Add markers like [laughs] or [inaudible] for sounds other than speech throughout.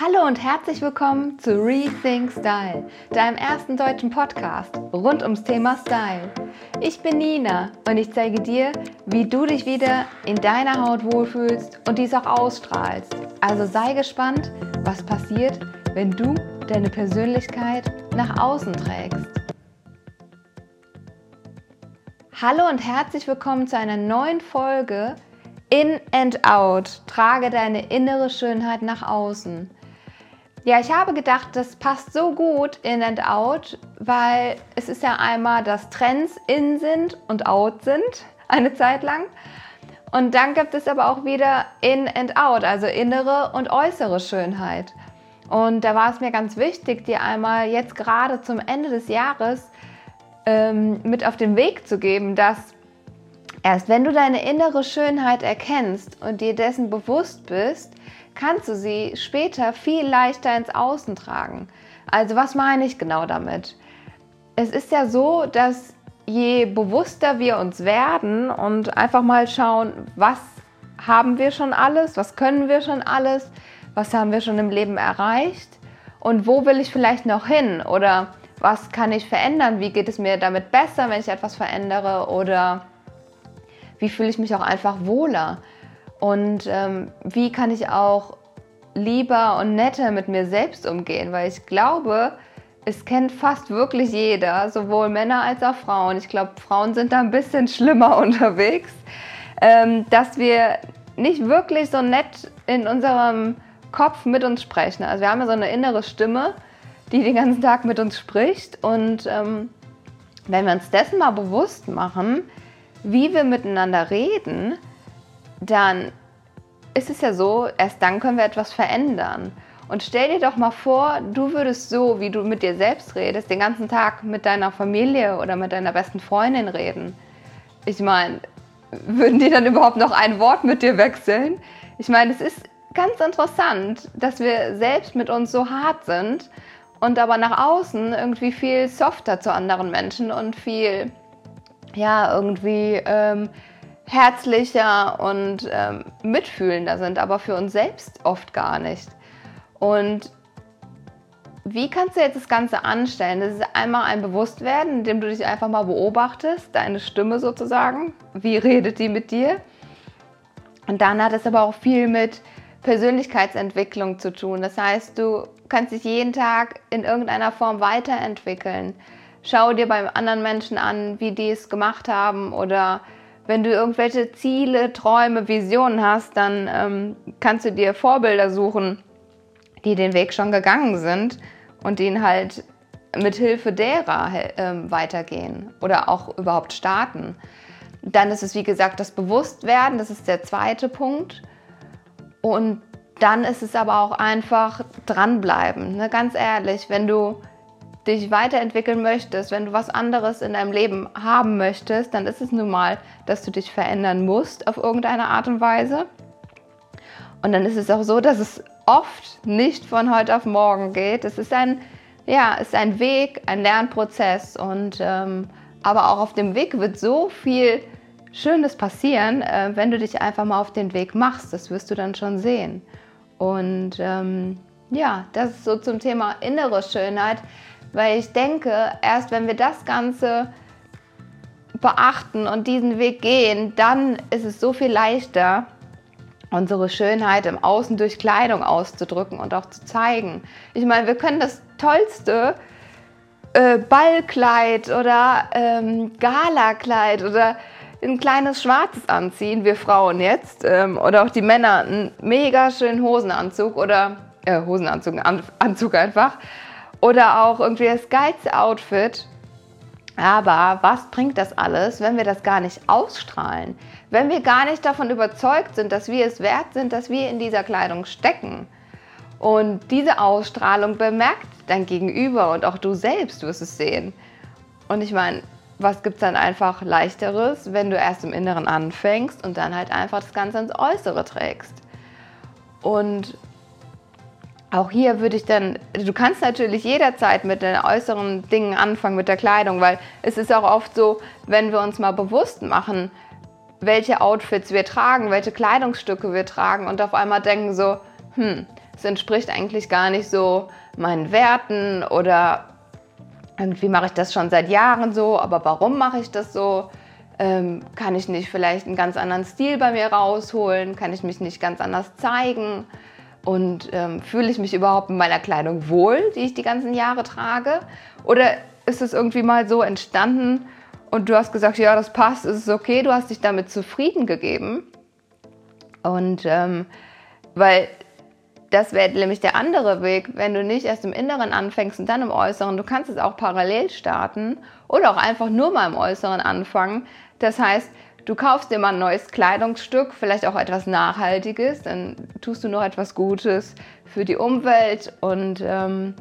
Hallo und herzlich willkommen zu Rethink Style, deinem ersten deutschen Podcast rund ums Thema Style. Ich bin Nina und ich zeige dir, wie du dich wieder in deiner Haut wohlfühlst und dies auch ausstrahlst. Also sei gespannt, was passiert, wenn du deine Persönlichkeit nach außen trägst. Hallo und herzlich willkommen zu einer neuen Folge In and Out. Trage deine innere Schönheit nach außen. Ja, ich habe gedacht, das passt so gut in and out, weil es ist ja einmal, dass Trends in sind und out sind, [laughs] eine Zeit lang. Und dann gibt es aber auch wieder in and out, also innere und äußere Schönheit. Und da war es mir ganz wichtig, dir einmal jetzt gerade zum Ende des Jahres ähm, mit auf den Weg zu geben, dass erst wenn du deine innere Schönheit erkennst und dir dessen bewusst bist, kannst du sie später viel leichter ins Außen tragen. Also was meine ich genau damit? Es ist ja so, dass je bewusster wir uns werden und einfach mal schauen, was haben wir schon alles, was können wir schon alles, was haben wir schon im Leben erreicht und wo will ich vielleicht noch hin oder was kann ich verändern, wie geht es mir damit besser, wenn ich etwas verändere oder wie fühle ich mich auch einfach wohler. Und ähm, wie kann ich auch lieber und netter mit mir selbst umgehen? Weil ich glaube, es kennt fast wirklich jeder, sowohl Männer als auch Frauen. Ich glaube, Frauen sind da ein bisschen schlimmer [laughs] unterwegs, ähm, dass wir nicht wirklich so nett in unserem Kopf mit uns sprechen. Also wir haben ja so eine innere Stimme, die den ganzen Tag mit uns spricht. Und ähm, wenn wir uns dessen mal bewusst machen, wie wir miteinander reden, dann ist es ja so, erst dann können wir etwas verändern. Und stell dir doch mal vor, du würdest so, wie du mit dir selbst redest, den ganzen Tag mit deiner Familie oder mit deiner besten Freundin reden. Ich meine, würden die dann überhaupt noch ein Wort mit dir wechseln? Ich meine, es ist ganz interessant, dass wir selbst mit uns so hart sind und aber nach außen irgendwie viel softer zu anderen Menschen und viel, ja, irgendwie ähm, herzlicher und ähm, mitfühlender sind, aber für uns selbst oft gar nicht. Und wie kannst du jetzt das Ganze anstellen? Das ist einmal ein Bewusstwerden, indem du dich einfach mal beobachtest, deine Stimme sozusagen. Wie redet die mit dir? Und dann hat es aber auch viel mit Persönlichkeitsentwicklung zu tun. Das heißt, du kannst dich jeden Tag in irgendeiner Form weiterentwickeln. Schau dir beim anderen Menschen an, wie die es gemacht haben oder wenn du irgendwelche Ziele, Träume, Visionen hast, dann ähm, kannst du dir Vorbilder suchen, die den Weg schon gegangen sind und den halt mit Hilfe derer äh, weitergehen oder auch überhaupt starten. Dann ist es wie gesagt das Bewusstwerden, das ist der zweite Punkt. Und dann ist es aber auch einfach dranbleiben. Ne? Ganz ehrlich, wenn du dich weiterentwickeln möchtest, wenn du was anderes in deinem Leben haben möchtest, dann ist es nun mal, dass du dich verändern musst auf irgendeine Art und Weise. Und dann ist es auch so, dass es oft nicht von heute auf morgen geht. Es ist ein, ja, ist ein Weg, ein Lernprozess. Und ähm, aber auch auf dem Weg wird so viel Schönes passieren, äh, wenn du dich einfach mal auf den Weg machst. Das wirst du dann schon sehen. Und ähm, ja, das ist so zum Thema innere Schönheit. Weil ich denke, erst wenn wir das Ganze beachten und diesen Weg gehen, dann ist es so viel leichter, unsere Schönheit im Außen durch Kleidung auszudrücken und auch zu zeigen. Ich meine, wir können das tollste äh, Ballkleid oder ähm, Galakleid oder ein kleines schwarzes anziehen, wir Frauen jetzt, ähm, oder auch die Männer, einen mega schönen Hosenanzug oder äh, Hosenanzug, Anzug einfach oder auch irgendwie das geilste Outfit. Aber was bringt das alles, wenn wir das gar nicht ausstrahlen? Wenn wir gar nicht davon überzeugt sind, dass wir es wert sind, dass wir in dieser Kleidung stecken? Und diese Ausstrahlung bemerkt dein Gegenüber und auch du selbst wirst es sehen. Und ich meine, was gibt es dann einfach leichteres, wenn du erst im Inneren anfängst und dann halt einfach das Ganze ins Äußere trägst? Und auch hier würde ich dann, du kannst natürlich jederzeit mit den äußeren Dingen anfangen, mit der Kleidung, weil es ist auch oft so, wenn wir uns mal bewusst machen, welche Outfits wir tragen, welche Kleidungsstücke wir tragen und auf einmal denken so, hm, es entspricht eigentlich gar nicht so meinen Werten oder irgendwie mache ich das schon seit Jahren so, aber warum mache ich das so? Ähm, kann ich nicht vielleicht einen ganz anderen Stil bei mir rausholen? Kann ich mich nicht ganz anders zeigen? Und ähm, fühle ich mich überhaupt in meiner Kleidung wohl, die ich die ganzen Jahre trage? Oder ist es irgendwie mal so entstanden und du hast gesagt, ja, das passt, es ist okay, du hast dich damit zufrieden gegeben? Und ähm, weil das wäre nämlich der andere Weg, wenn du nicht erst im Inneren anfängst und dann im Äußeren. Du kannst es auch parallel starten oder auch einfach nur mal im Äußeren anfangen. Das heißt, du kaufst dir mal ein neues Kleidungsstück, vielleicht auch etwas Nachhaltiges, dann tust du noch etwas Gutes für die Umwelt und ähm,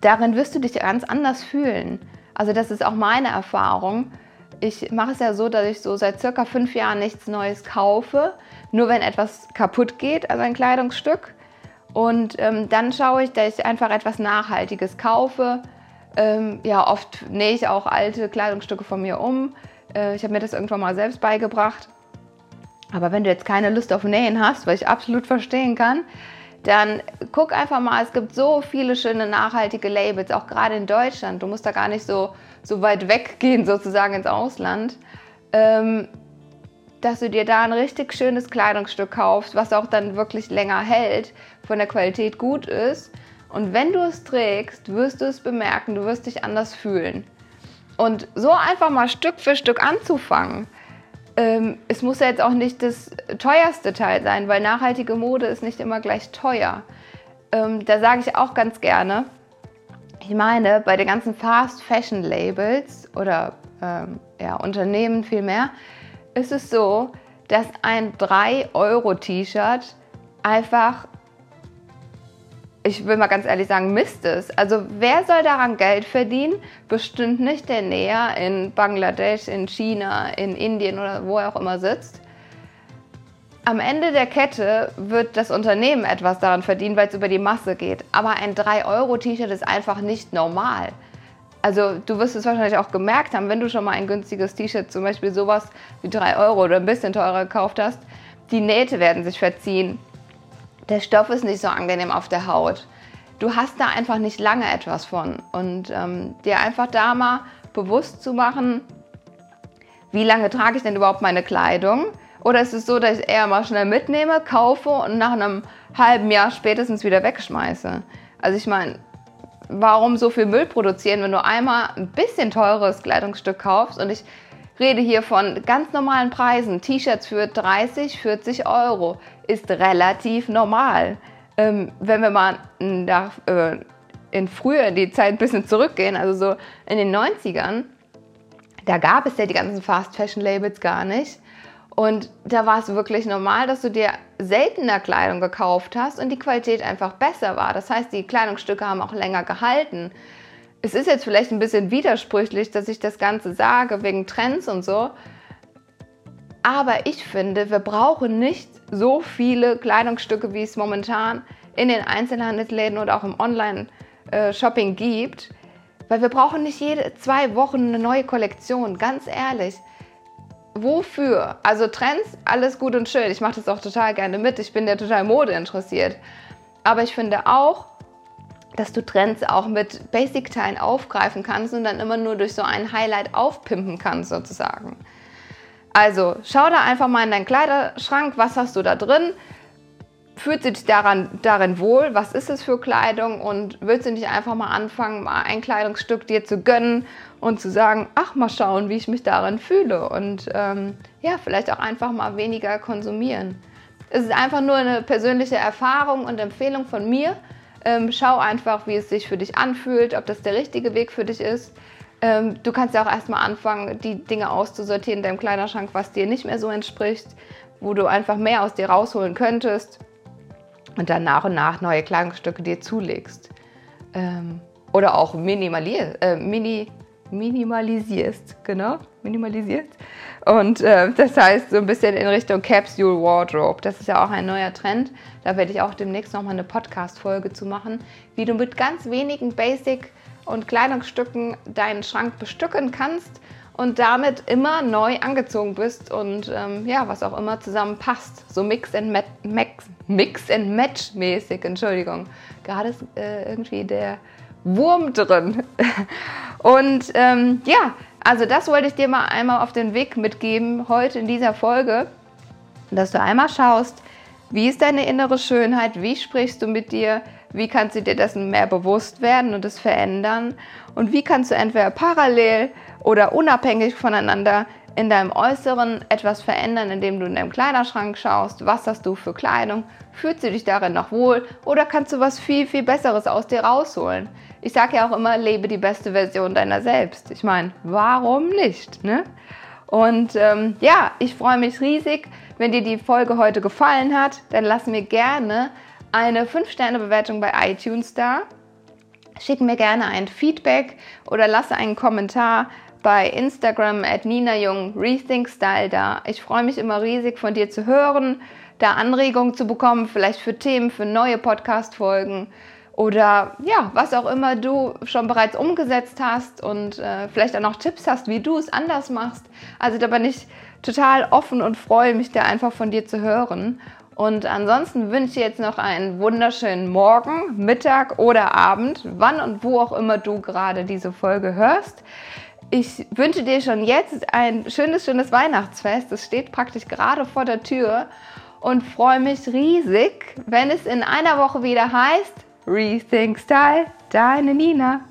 darin wirst du dich ganz anders fühlen. Also das ist auch meine Erfahrung. Ich mache es ja so, dass ich so seit circa fünf Jahren nichts Neues kaufe nur wenn etwas kaputt geht, also ein Kleidungsstück. Und ähm, dann schaue ich, dass ich einfach etwas Nachhaltiges kaufe. Ähm, ja, oft nähe ich auch alte Kleidungsstücke von mir um. Äh, ich habe mir das irgendwann mal selbst beigebracht. Aber wenn du jetzt keine Lust auf Nähen hast, was ich absolut verstehen kann, dann guck einfach mal, es gibt so viele schöne nachhaltige Labels, auch gerade in Deutschland. Du musst da gar nicht so, so weit weggehen, sozusagen ins Ausland. Ähm, dass du dir da ein richtig schönes Kleidungsstück kaufst, was auch dann wirklich länger hält, von der Qualität gut ist. Und wenn du es trägst, wirst du es bemerken, du wirst dich anders fühlen. Und so einfach mal Stück für Stück anzufangen. Ähm, es muss ja jetzt auch nicht das teuerste Teil sein, weil nachhaltige Mode ist nicht immer gleich teuer. Ähm, da sage ich auch ganz gerne, ich meine, bei den ganzen Fast Fashion Labels oder ähm, ja, Unternehmen vielmehr, ist es so, dass ein 3-Euro-T-Shirt einfach, ich will mal ganz ehrlich sagen, Mist ist. Also wer soll daran Geld verdienen? Bestimmt nicht der Näher in Bangladesch, in China, in Indien oder wo er auch immer sitzt. Am Ende der Kette wird das Unternehmen etwas daran verdienen, weil es über die Masse geht. Aber ein 3-Euro-T-Shirt ist einfach nicht normal. Also du wirst es wahrscheinlich auch gemerkt haben, wenn du schon mal ein günstiges T-Shirt, zum Beispiel sowas wie 3 Euro oder ein bisschen teurer gekauft hast, die Nähte werden sich verziehen. Der Stoff ist nicht so angenehm auf der Haut. Du hast da einfach nicht lange etwas von. Und ähm, dir einfach da mal bewusst zu machen, wie lange trage ich denn überhaupt meine Kleidung? Oder ist es so, dass ich eher mal schnell mitnehme, kaufe und nach einem halben Jahr spätestens wieder wegschmeiße? Also ich meine, warum so viel Müll produzieren, wenn du einmal ein bisschen teures Kleidungsstück kaufst und ich rede hier von ganz normalen Preisen. T-Shirts für 30, 40 Euro ist relativ normal. Ähm, wenn wir mal nach, äh, in früher die Zeit ein bisschen zurückgehen, also so in den 90ern, da gab es ja die ganzen Fast Fashion Labels gar nicht. Und da war es wirklich normal, dass du dir seltener Kleidung gekauft hast und die Qualität einfach besser war. Das heißt, die Kleidungsstücke haben auch länger gehalten. Es ist jetzt vielleicht ein bisschen widersprüchlich, dass ich das Ganze sage wegen Trends und so. Aber ich finde, wir brauchen nicht so viele Kleidungsstücke, wie es momentan in den Einzelhandelsläden oder auch im Online-Shopping gibt. Weil wir brauchen nicht jede zwei Wochen eine neue Kollektion, ganz ehrlich wofür? Also Trends, alles gut und schön. Ich mache das auch total gerne mit. Ich bin ja total Mode interessiert. Aber ich finde auch, dass du Trends auch mit Basic-Teilen aufgreifen kannst und dann immer nur durch so ein Highlight aufpimpen kannst sozusagen. Also schau da einfach mal in deinen Kleiderschrank, was hast du da drin? Fühlt sich daran, darin wohl? Was ist es für Kleidung? Und willst du nicht einfach mal anfangen, mal ein Kleidungsstück dir zu gönnen und zu sagen, ach, mal schauen, wie ich mich darin fühle und ähm, ja, vielleicht auch einfach mal weniger konsumieren. Es ist einfach nur eine persönliche Erfahrung und Empfehlung von mir. Ähm, schau einfach, wie es sich für dich anfühlt, ob das der richtige Weg für dich ist. Ähm, du kannst ja auch erstmal anfangen, die Dinge auszusortieren in deinem Kleiderschrank, was dir nicht mehr so entspricht, wo du einfach mehr aus dir rausholen könntest und dann nach und nach neue Kleidungsstücke dir zulegst. Ähm, oder auch minimalier, äh, mini, minimalisierst, genau, minimalisierst. Und äh, das heißt so ein bisschen in Richtung Capsule Wardrobe. Das ist ja auch ein neuer Trend. Da werde ich auch demnächst nochmal eine Podcast-Folge zu machen, wie du mit ganz wenigen Basic- und Kleidungsstücken deinen Schrank bestücken kannst und damit immer neu angezogen bist und ähm, ja, was auch immer zusammenpasst. So Mix and, Match, Mix and Match mäßig, Entschuldigung. Gerade ist äh, irgendwie der Wurm drin. [laughs] und ähm, ja, also das wollte ich dir mal einmal auf den Weg mitgeben heute in dieser Folge, dass du einmal schaust, wie ist deine innere Schönheit, wie sprichst du mit dir, wie kannst du dir dessen mehr bewusst werden und es verändern und wie kannst du entweder parallel oder unabhängig voneinander in deinem Äußeren etwas verändern, indem du in deinem Kleiderschrank schaust, was hast du für Kleidung, fühlst du dich darin noch wohl oder kannst du was viel, viel Besseres aus dir rausholen. Ich sage ja auch immer, lebe die beste Version deiner selbst. Ich meine, warum nicht? Ne? Und ähm, ja, ich freue mich riesig, wenn dir die Folge heute gefallen hat, dann lass mir gerne eine 5-Sterne-Bewertung bei iTunes da. Schick mir gerne ein Feedback oder lasse einen Kommentar bei Instagram at Nina Jung Rethink Style da. Ich freue mich immer riesig von dir zu hören, da Anregungen zu bekommen, vielleicht für Themen, für neue Podcast-Folgen oder ja, was auch immer du schon bereits umgesetzt hast und äh, vielleicht auch noch Tipps hast, wie du es anders machst. Also da bin ich total offen und freue mich da einfach von dir zu hören. Und ansonsten wünsche ich dir jetzt noch einen wunderschönen Morgen, Mittag oder Abend, wann und wo auch immer du gerade diese Folge hörst. Ich wünsche dir schon jetzt ein schönes, schönes Weihnachtsfest. Es steht praktisch gerade vor der Tür und freue mich riesig, wenn es in einer Woche wieder heißt Rethink Style, deine Nina.